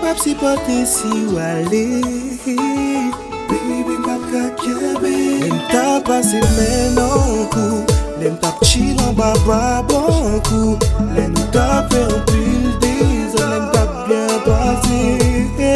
Mbap si pote si wale. Baby mbap kakebe Mta pase men ankou Lem tap chilan baba bankou Lem tap fe anpil de zon Lem tap bien pase.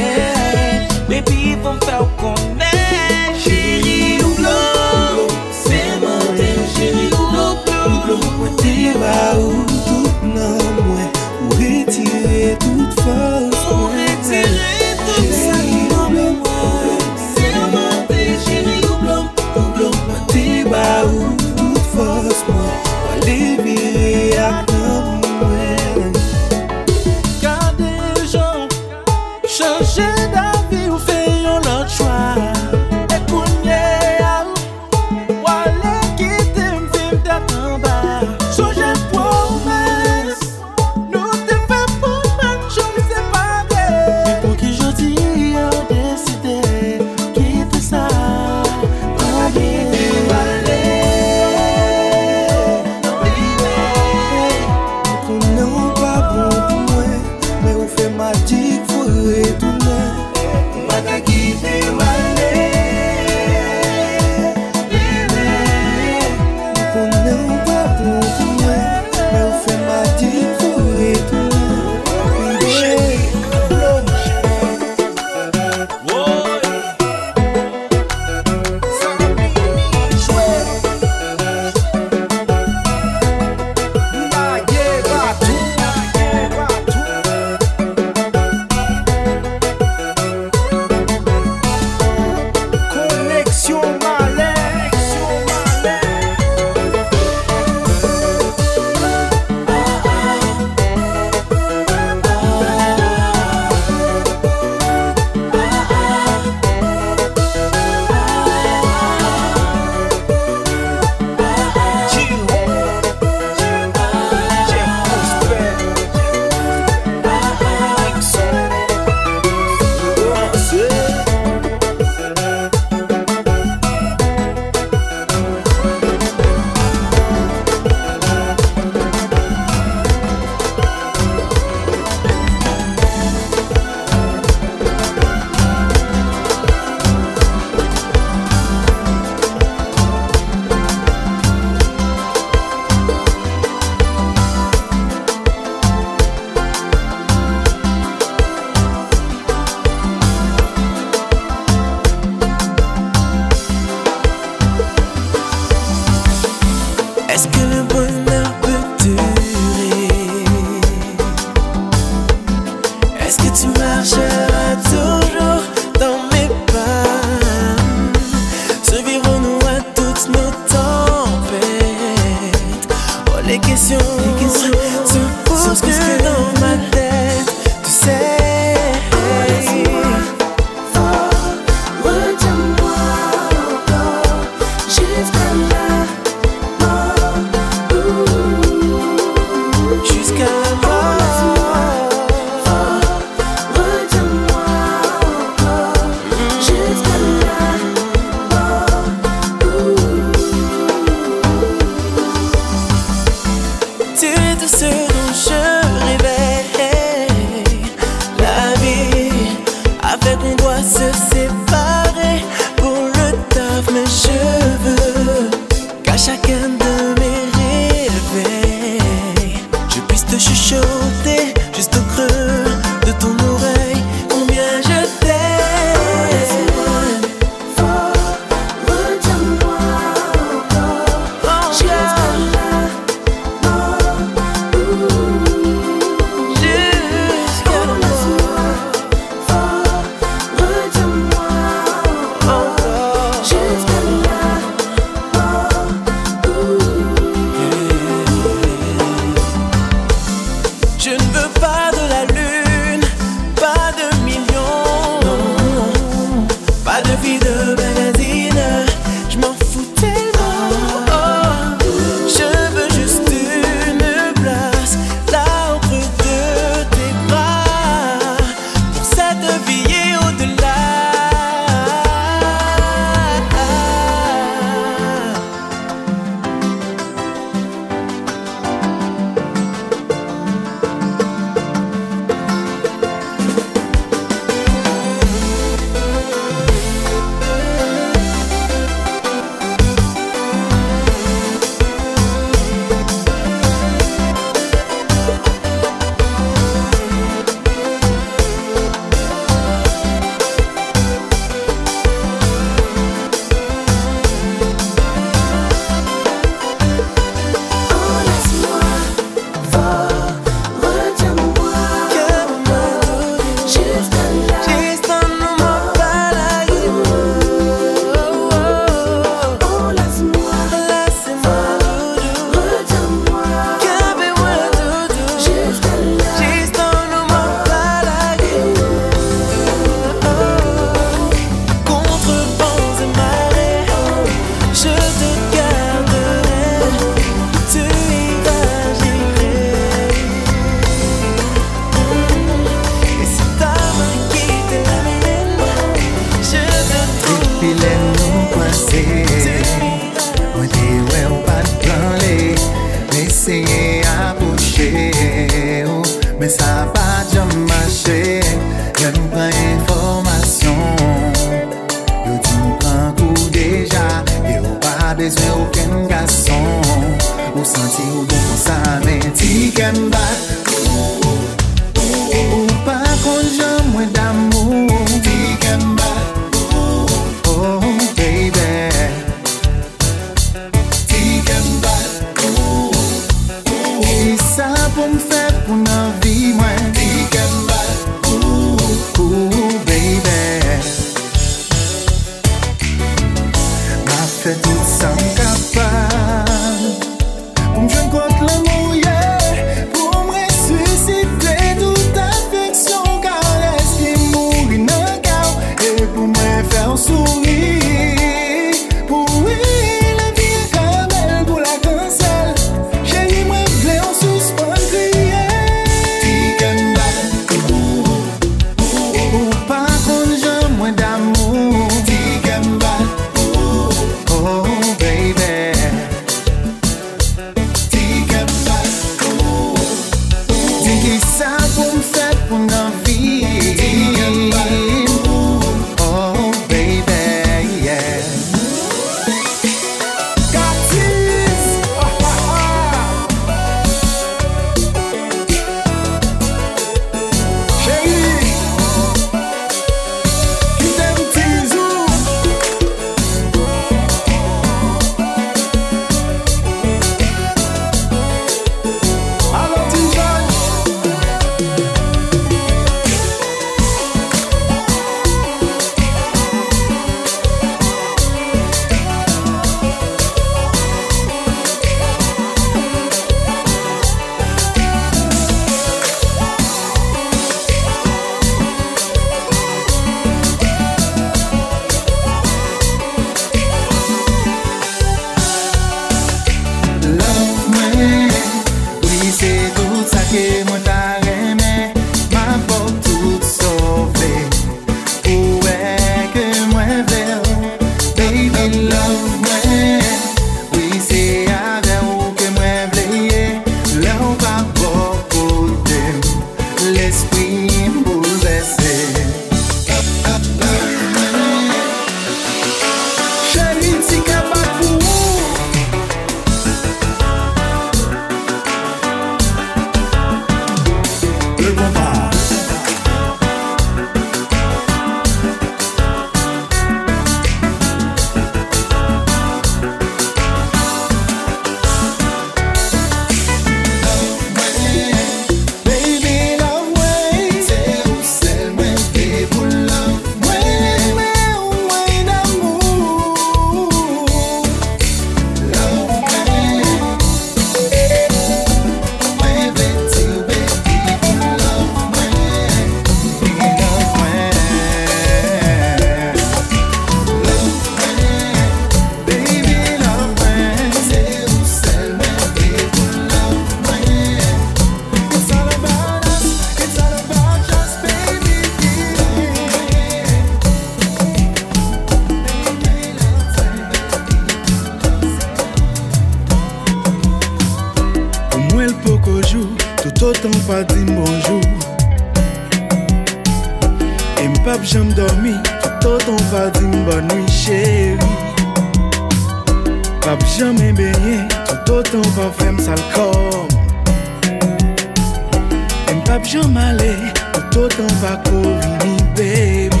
pap jom ale, ou totan pa korini, baby.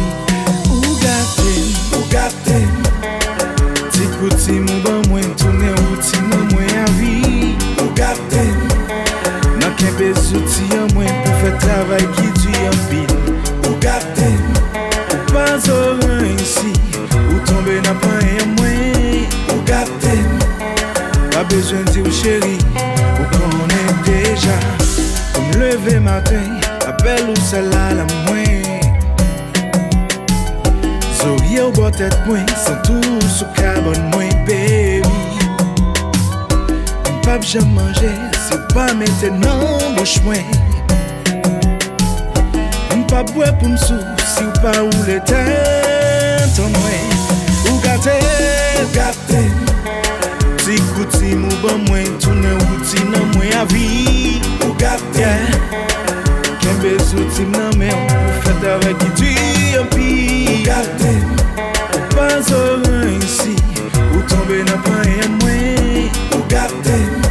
Ou gate, ou gate Ti kouti mou ban mwen, toune outi mwen mwen avi Ou gate Nan kenbe zouti an mwen, pou fe travay ki di an bil Ou gate Ou pa zoran isi, ou tombe nan pan en mwen Ou gate Pa bezwen di ou cheri, ou konen deja leve maten Apel ou sel la la mwen Zorye ou botet mwen Santou sou kabon mwen, baby. Mpap jan manje Se pa mette nan bouch mwen Mpap bwe pou msou Si ou pa ou le ten Ton mwen Ou gate, ou gate Ti kouti mou ban mwen Tounen wouti nan mwen avi kapte Kèmbe zouti nan men Ou fèt avè ki tu yon pi Ou kapte Ou pa zoran isi Ou tombe nan pan yon mwen Ou kapte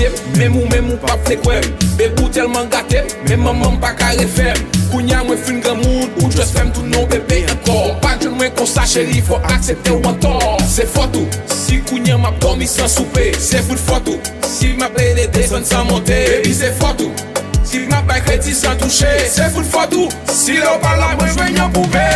gate, mèm ou mèm ou pa flekwèm Bebou telman gate, mèm maman pa kare fèm Kounya mwen fin gran moun, ou jwes fèm tou nou bebe ankor Pak jwen mwen konsa chéri, fò aksepte ou antor Se fotou, si kounya map domi san soupe Se fout fotou, si map lede desan san monte baby se fotou, si map bay kredi san touche Se fout fotou, si lò pala mwen jwen yon poube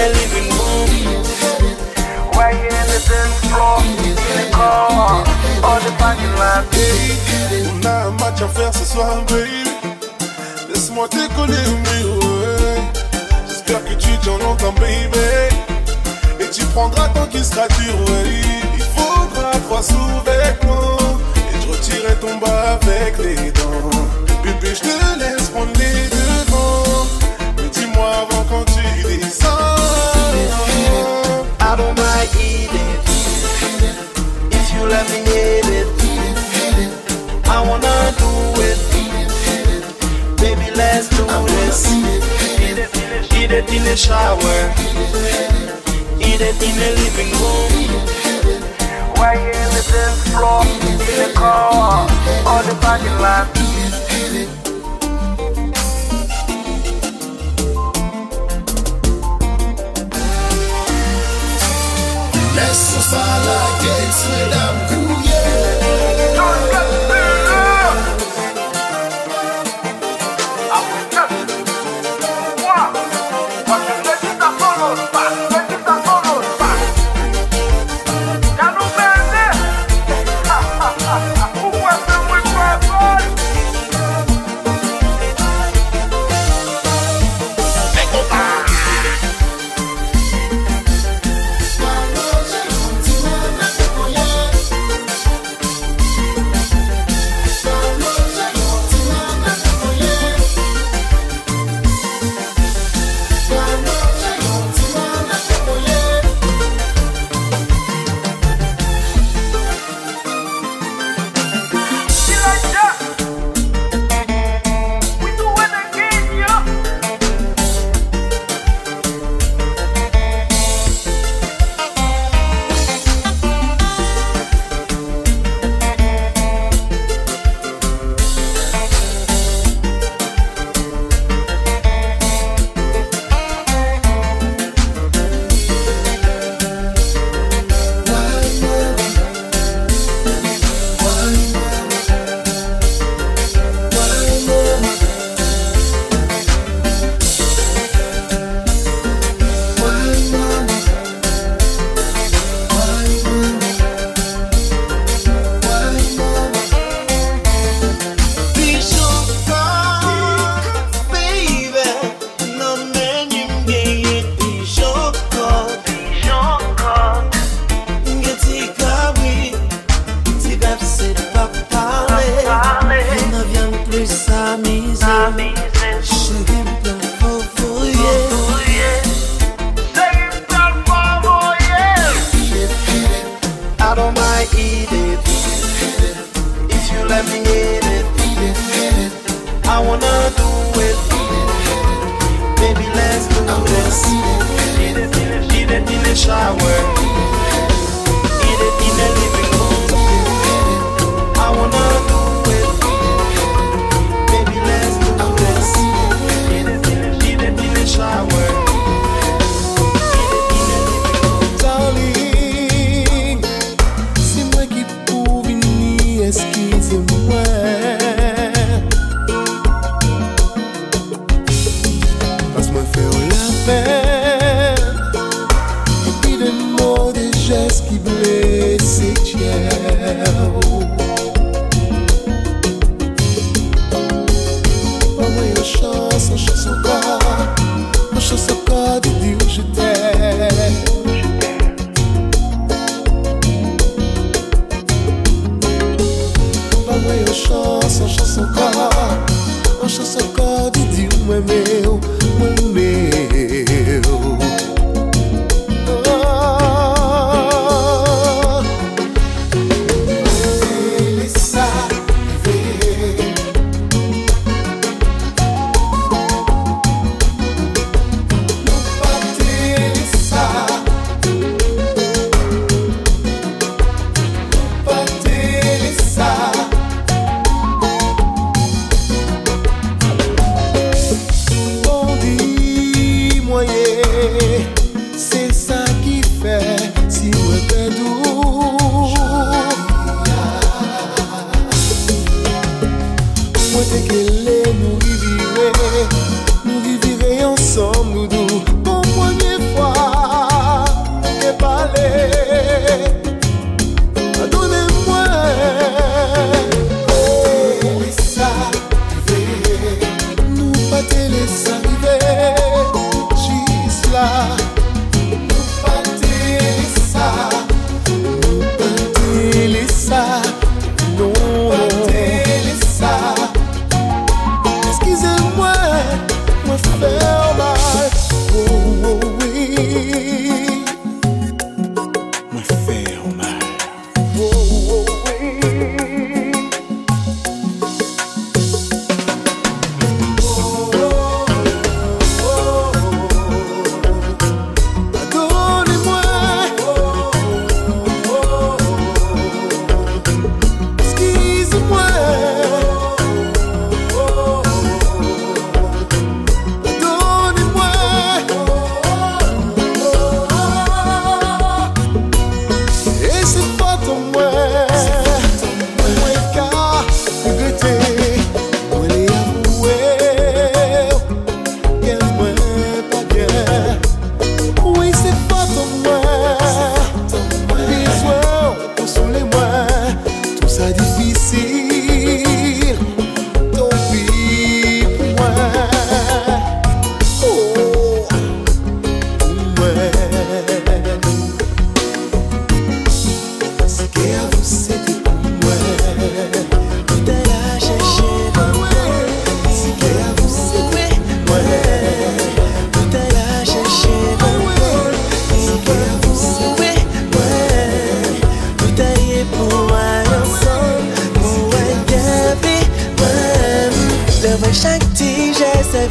the living room. Why you in the dance floor, in the car, or the parking lot? On a un match à faire ce soir, baby. Laisse-moi décoller, oui, ouais. J'espère que tu t'en entends, baby. Et tu prendras tant qu'il sera dur, ouais. Il faudra trois sous-vêtements. Et je retirerai ton bas avec les dents. Bébé, je te laisse it in the shower. Eat it in the living room. Why you in the dance floor, in the car, or the parking lot? Laisse ça la gates, mesdames, couillées. Don't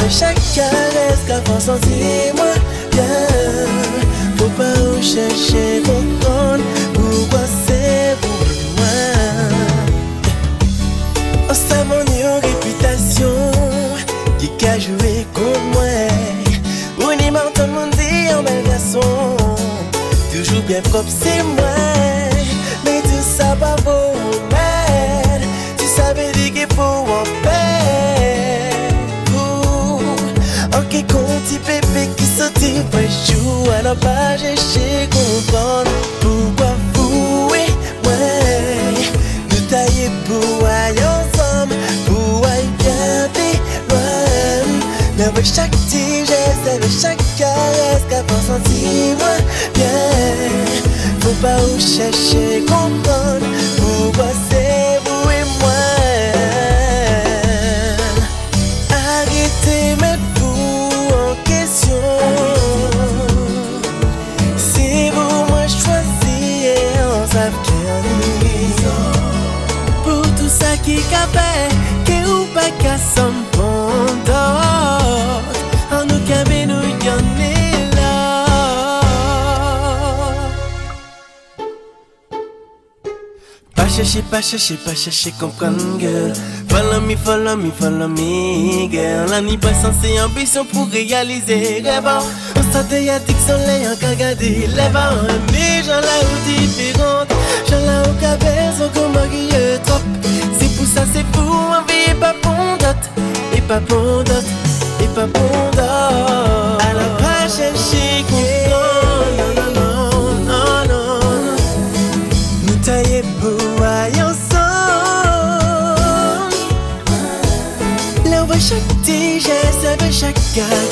chaque caresse la fin sentis-moi bien Faut pas ou chercher comprendre pourquoi c'est pour moi On savon yon réputation qui a joué contre moi. On y m'entend mon dit en bel garçon. Toujours bien propre c'est moi. Mais tout ça pas beau, man Tu savais dire qu'il en faire. ki konti pepe ki soti Prejou an apaje che kompon Pou wafouwe mwen Nou taye pou ay ansom Pou ay gade mwen Mè wè chak ti jeste Mè chak kares Kapan santi mwen bien. Fou pa ou chèche kompon chercher, pas chercher, pas chercher, comprendre, girl. Follow me, follow me, follow me, girl. L'année passante, c'est ambition pour réaliser, rêve. On s'attendait à soleil, on qu'a gardé, lève. J'en la ou différente. J'en la ou qu'a on. C'est pour ça, c'est pour, on pas bon dot. Et pas bon dot, et pas bon. 야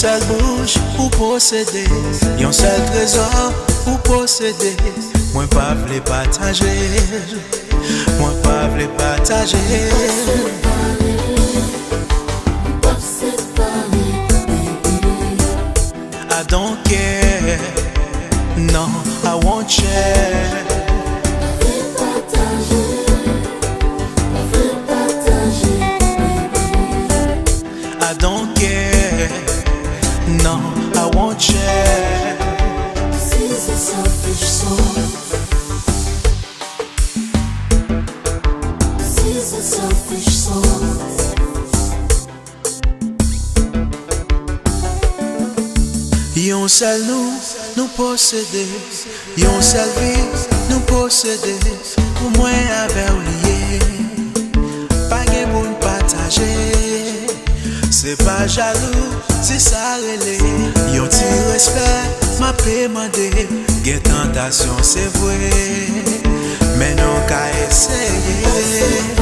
seul bouche pour posséder, un seul trésor pour posséder. Moi pas les partager, moi pas les partager. posede Yon selvis nou posede Pou mwen ave ou liye Page moun pataje Se pa jalou, se sa rele Yon ti respet, ma pe mande Gen tentasyon se vwe Menon ka eseye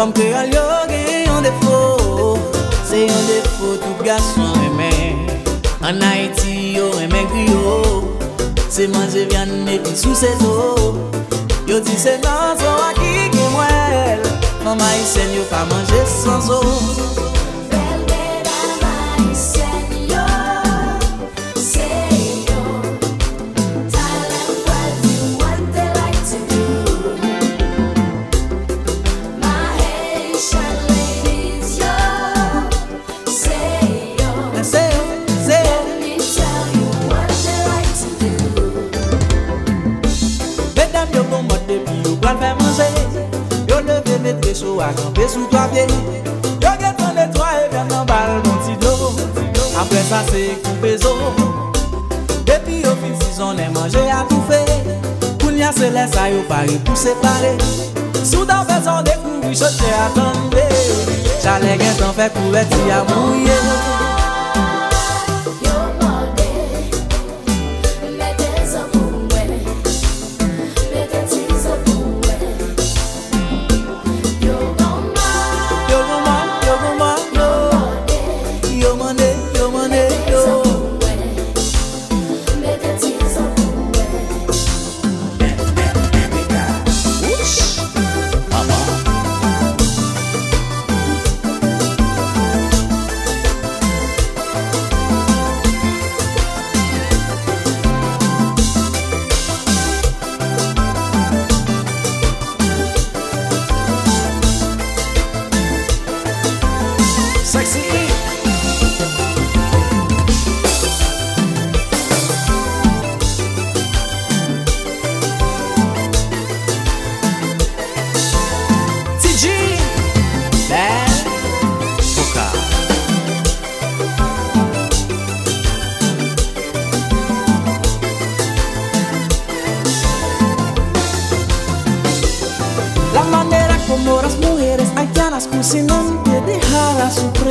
Fam kre al yo gen yon defo Se yon defo tout gason remen An Haiti yo remen griyo Se manje vyan epi sou se zo Yo di se nan zo akike mwel Fam Haitien yo pa manje san zo lè sa yo pari pou separe. Sou dan fè son dekouri, je te atande Chalè gen tan fè kou eti a mouye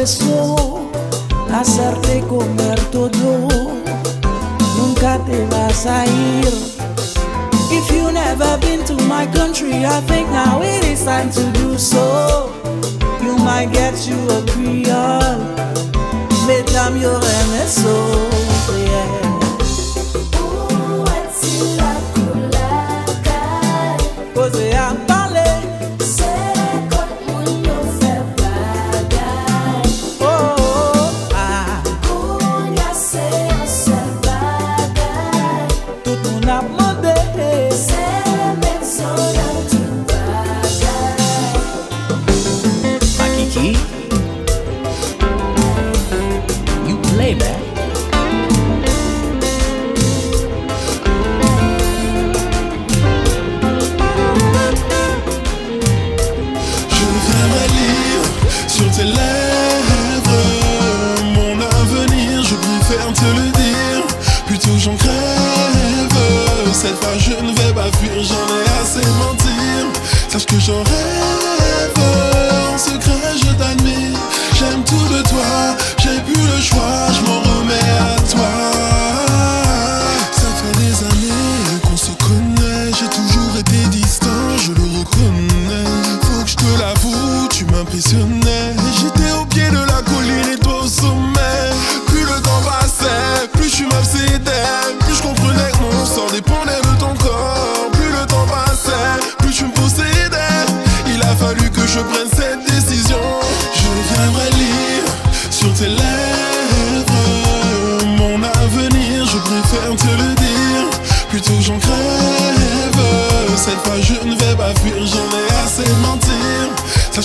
confieso hacerte comer todo. Nunca te vas a ir. If you never been to my country, I think now it is time to do so. You might get you a Creole. Mesdames, you're MSO.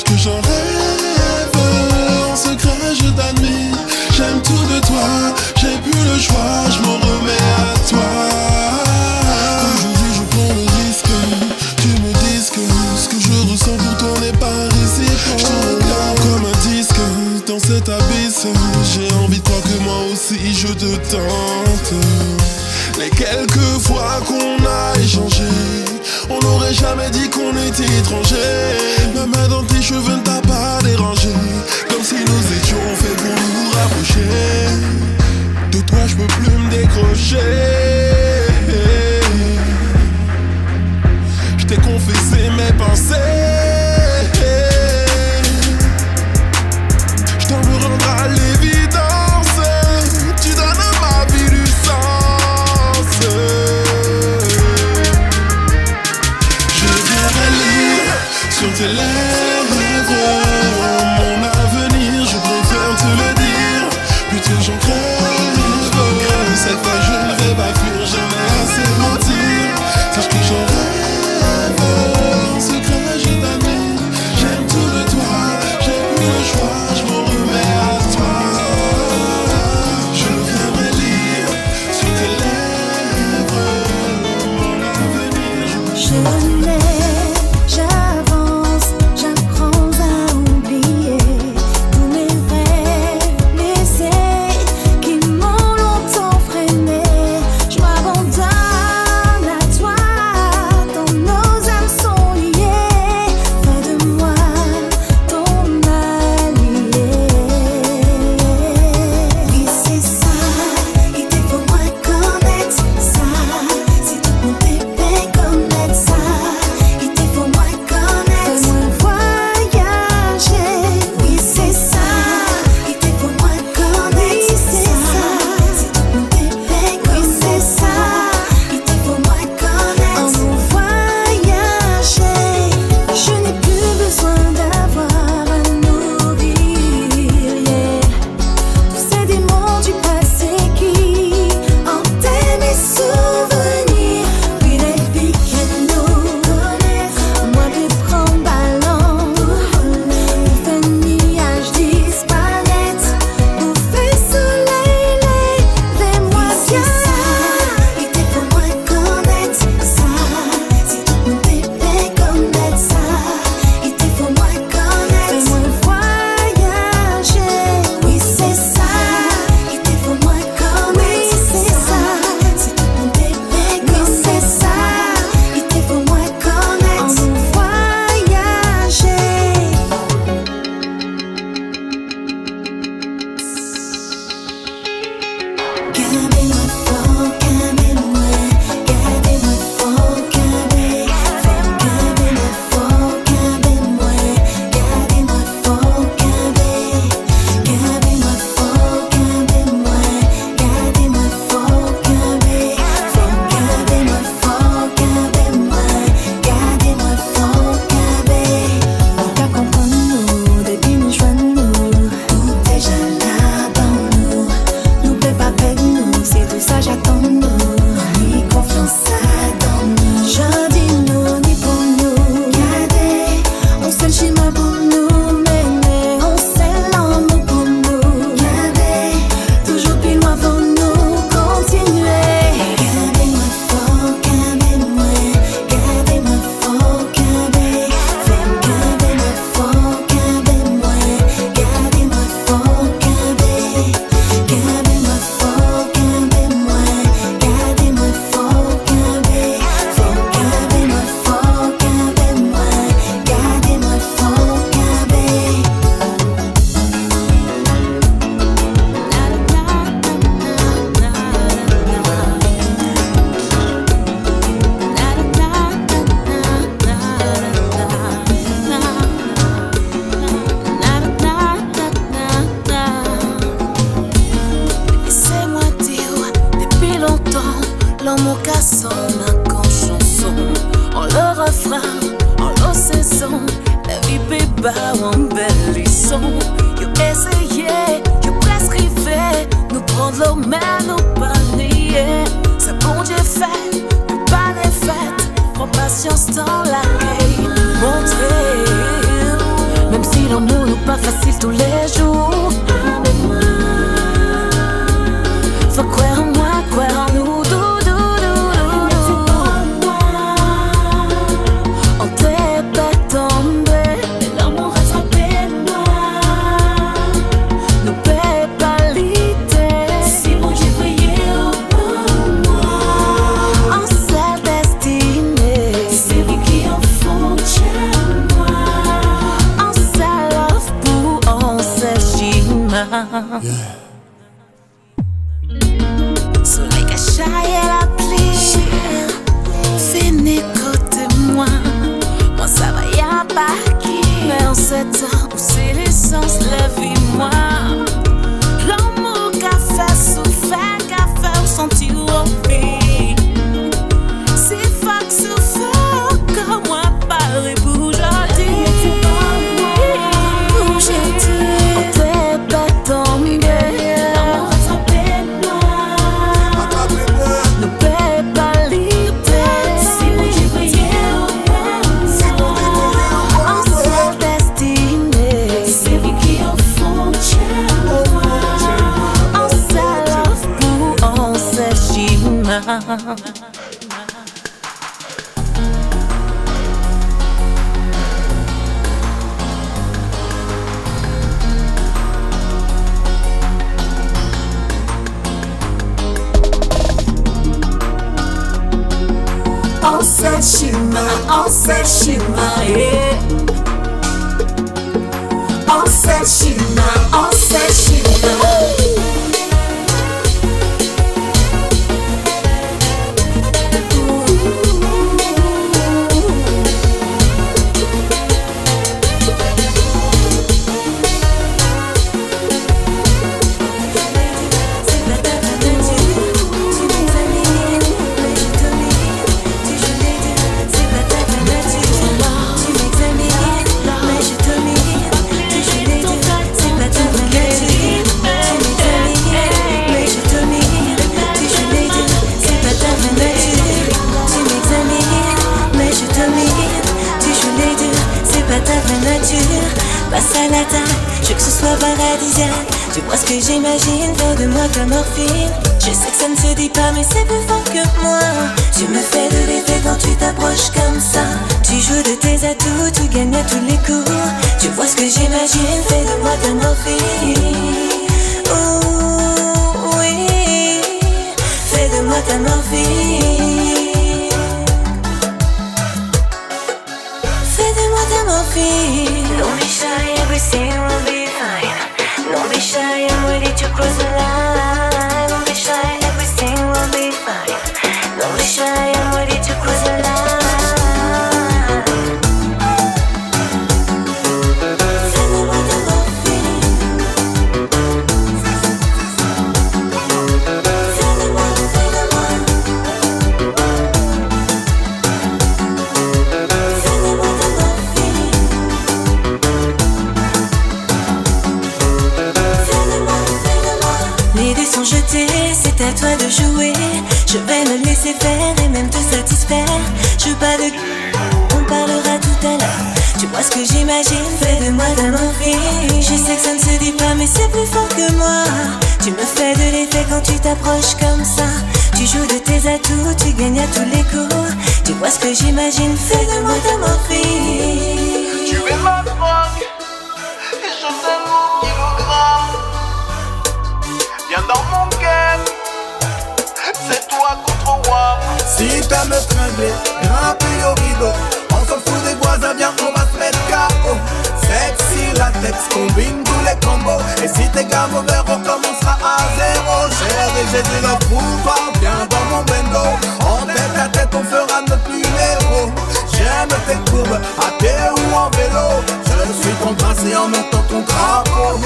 Que j'en rêve. En secret je t'admire. J'aime tout de toi. J'ai plus le choix. Je m'en remets à toi. Aujourd'hui je prends le risque. Tu me dises que Ce que je ressens pour toi n'est pas réciproque Je regarde comme un disque. Dans cet abysse J'ai envie de croire que moi aussi je te tente. jamais dit qu'on était étrangers. Ma main dans tes cheveux ne t'a pas dérangé. Comme si nous étions faits pour nous rapprocher. De toi, je peux plus me décrocher. dans mon. C'est toi contre moi. Si t'as me tringler, grimper au rideau. On s'en fout des voisins, bien on va se mettre KO. Sexy la tête, combine tous les combos. Et si t'es gamme au on commencera à zéro. J'ai dit le pouvoir, viens dans mon bendo. En tête à tête, on fera notre numéro. J'aime tes courbes, à pied ou en vélo. Je suis ton prince et en même temps ton crapaud.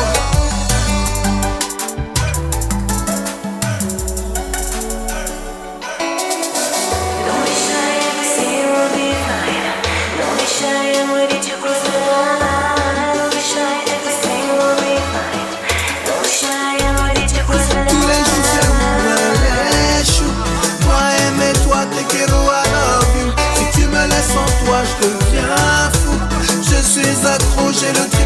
j'ai le.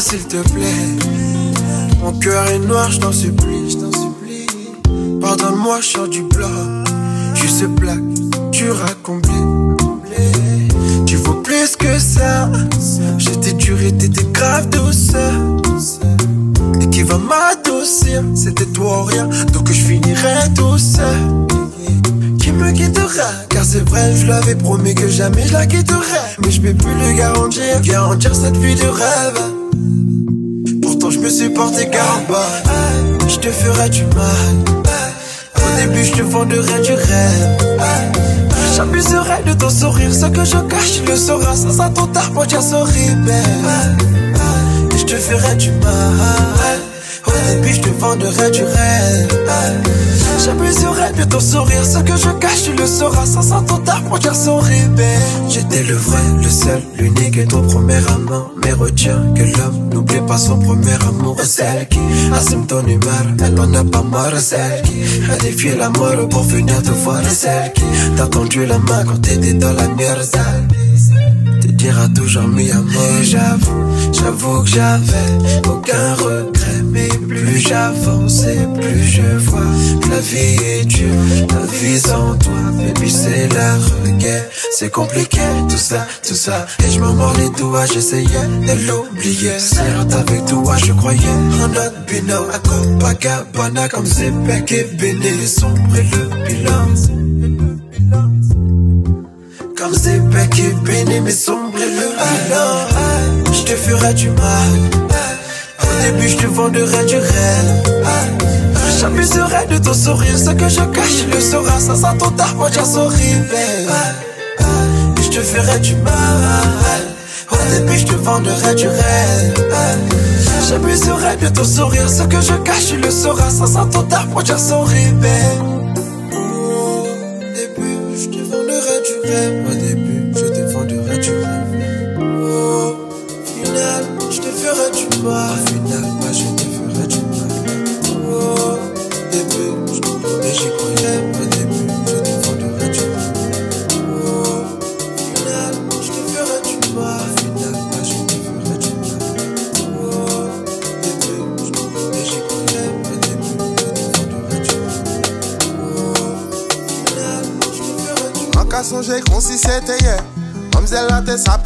S'il te plaît. Mon cœur est noir, je t'en supplie, je t'en supplie. Pardonne-moi, je sors du bloc. Juste plaque, tu racontes Tu vaux plus que ça. J'étais dur et t'étais grave douceur. Et qui va m'adoucir, c'était toi ou rien. Donc je finirai tout seul. Qui me quittera? Car c'est vrai, je l'avais promis que jamais je la quitterai. Mais je peux plus le garantir, garantir cette vie de rêve. Me suis porté garde Je te ferai du mal. Au début je te vendrai du rêve. J'abuserai de ton sourire. Ce que je cache le sauras. Ça sera trop tard pour dire sorry babe. Et je te ferai du mal Au début je te vendrai du rêve. J'abuserai de ton sourire. Ce que je cache tu le sauras. Tard pour dire sorry babe. J'étais le vrai, le seul, l'unique et ton premier amant. Mais retiens que l'homme n'oublie pas son premier amour. Celle qui assume ton humeur Elle en a pas marre. Celle qui a défié la mort pour venir te voir. Celle qui t'a tendu la main quand t'étais dans la merde. Te dira toujours mi amor J'avoue, j'avoue que j'avais aucun regret Mais j'avance et plus je vois que la vie est dure. La vie sans toi, baby, c'est la reguerre. C'est compliqué, tout ça, tout ça. Et je m'en mords les doigts, j'essayais de l'oublier. Certes, avec toi, je croyais en notre binôme. À Copacabana, comme c'est et béné, les sombres et le bilan. Comme c'est et béné, mais sombre et le bilan. Je te ferai du mal. Au début, je te vendrai du rêve. J'amuserai de ton sourire, ce que je cache, le saura. Ça sent ton tard, moi, j'ai sourire, Je te ferai du mal. Au début, je te vendrai du rêve. J'amuserai de ton sourire, ce que je cache, le saura. Ça sent ton tard, moi, j'ai sourire, what they.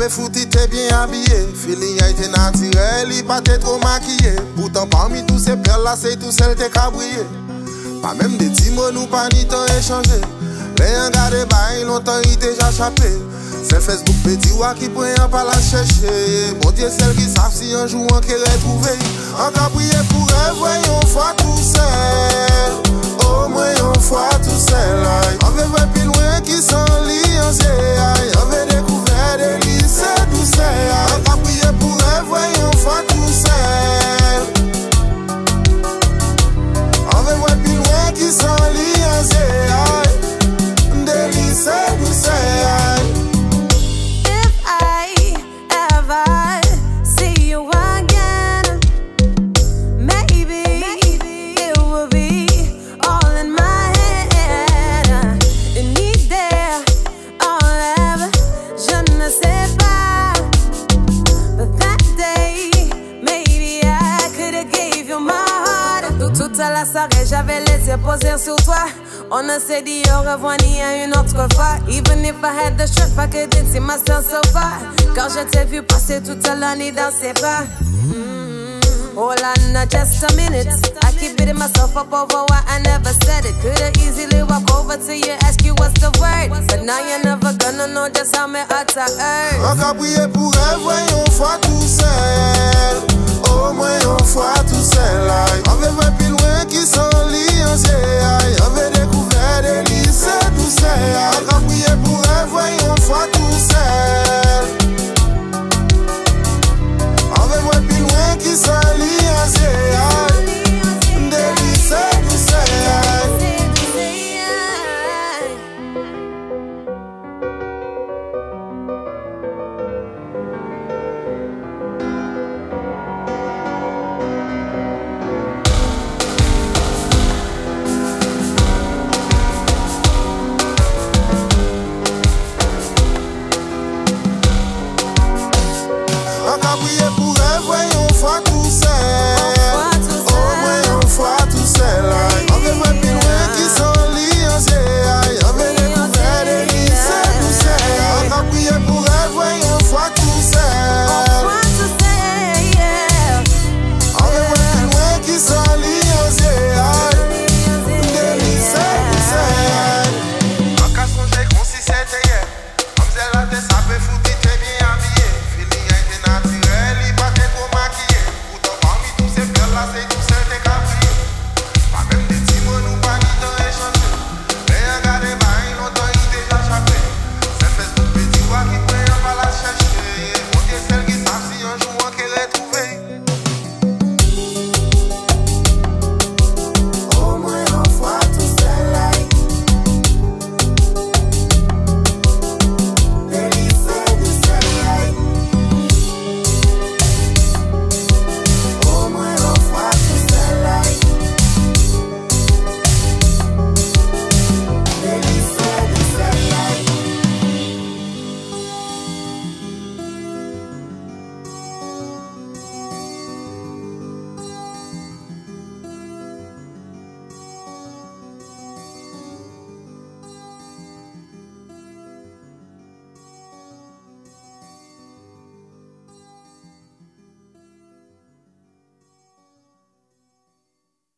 Fouti te bien habillé. Feeling a été naturel, il pas trop maquillé. Pourtant parmi tous ces perles là c'est tout celle te cabrié. Pas même des petits mots nous pas ni temps échangé Les de bail longtemps il déjà chapé C'est Facebook petit wa qui pourrait pas la chercher. Bon Dieu celle qui savent si un jour on qu'est retrouvé. En cabrié pour elle voyons fois tout seul. Moins on fois tout seul ki son li an se a Yon ve dekouve de li se dou se a An ka priye pou revoy yon fwa tou sel An ve wè pi lwen ki son li an se a j'avais les yeux posés sur toi. On ne s'est dit au revoir ni à une autre fois. Even if I had the strength, I couldn't see myself so far. Quand je t'ai vu passer toute l'année dans ses bras. Hold on, just a minute. I keep beating myself up over why I never said it. Could've easily walk over to you, ask you what's the word. But now you're never gonna know just how my heart I hurt. On va prier pour elle, voyons fois tout seul. Au moins une fois